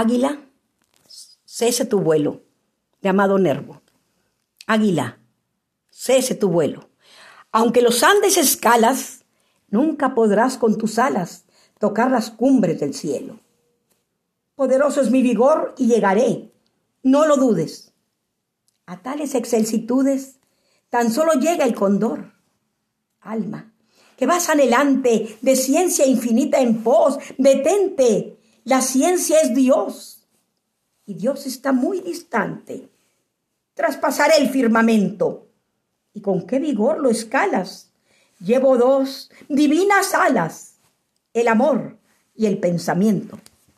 Águila, cese tu vuelo, de Amado Nervo. Águila, cese tu vuelo. Aunque los Andes escalas, nunca podrás con tus alas tocar las cumbres del cielo. Poderoso es mi vigor y llegaré, no lo dudes. A tales excelsitudes tan solo llega el condor. Alma, que vas anhelante de ciencia infinita en pos, detente, la ciencia es Dios y Dios está muy distante. Traspasaré el firmamento. ¿Y con qué vigor lo escalas? Llevo dos divinas alas, el amor y el pensamiento.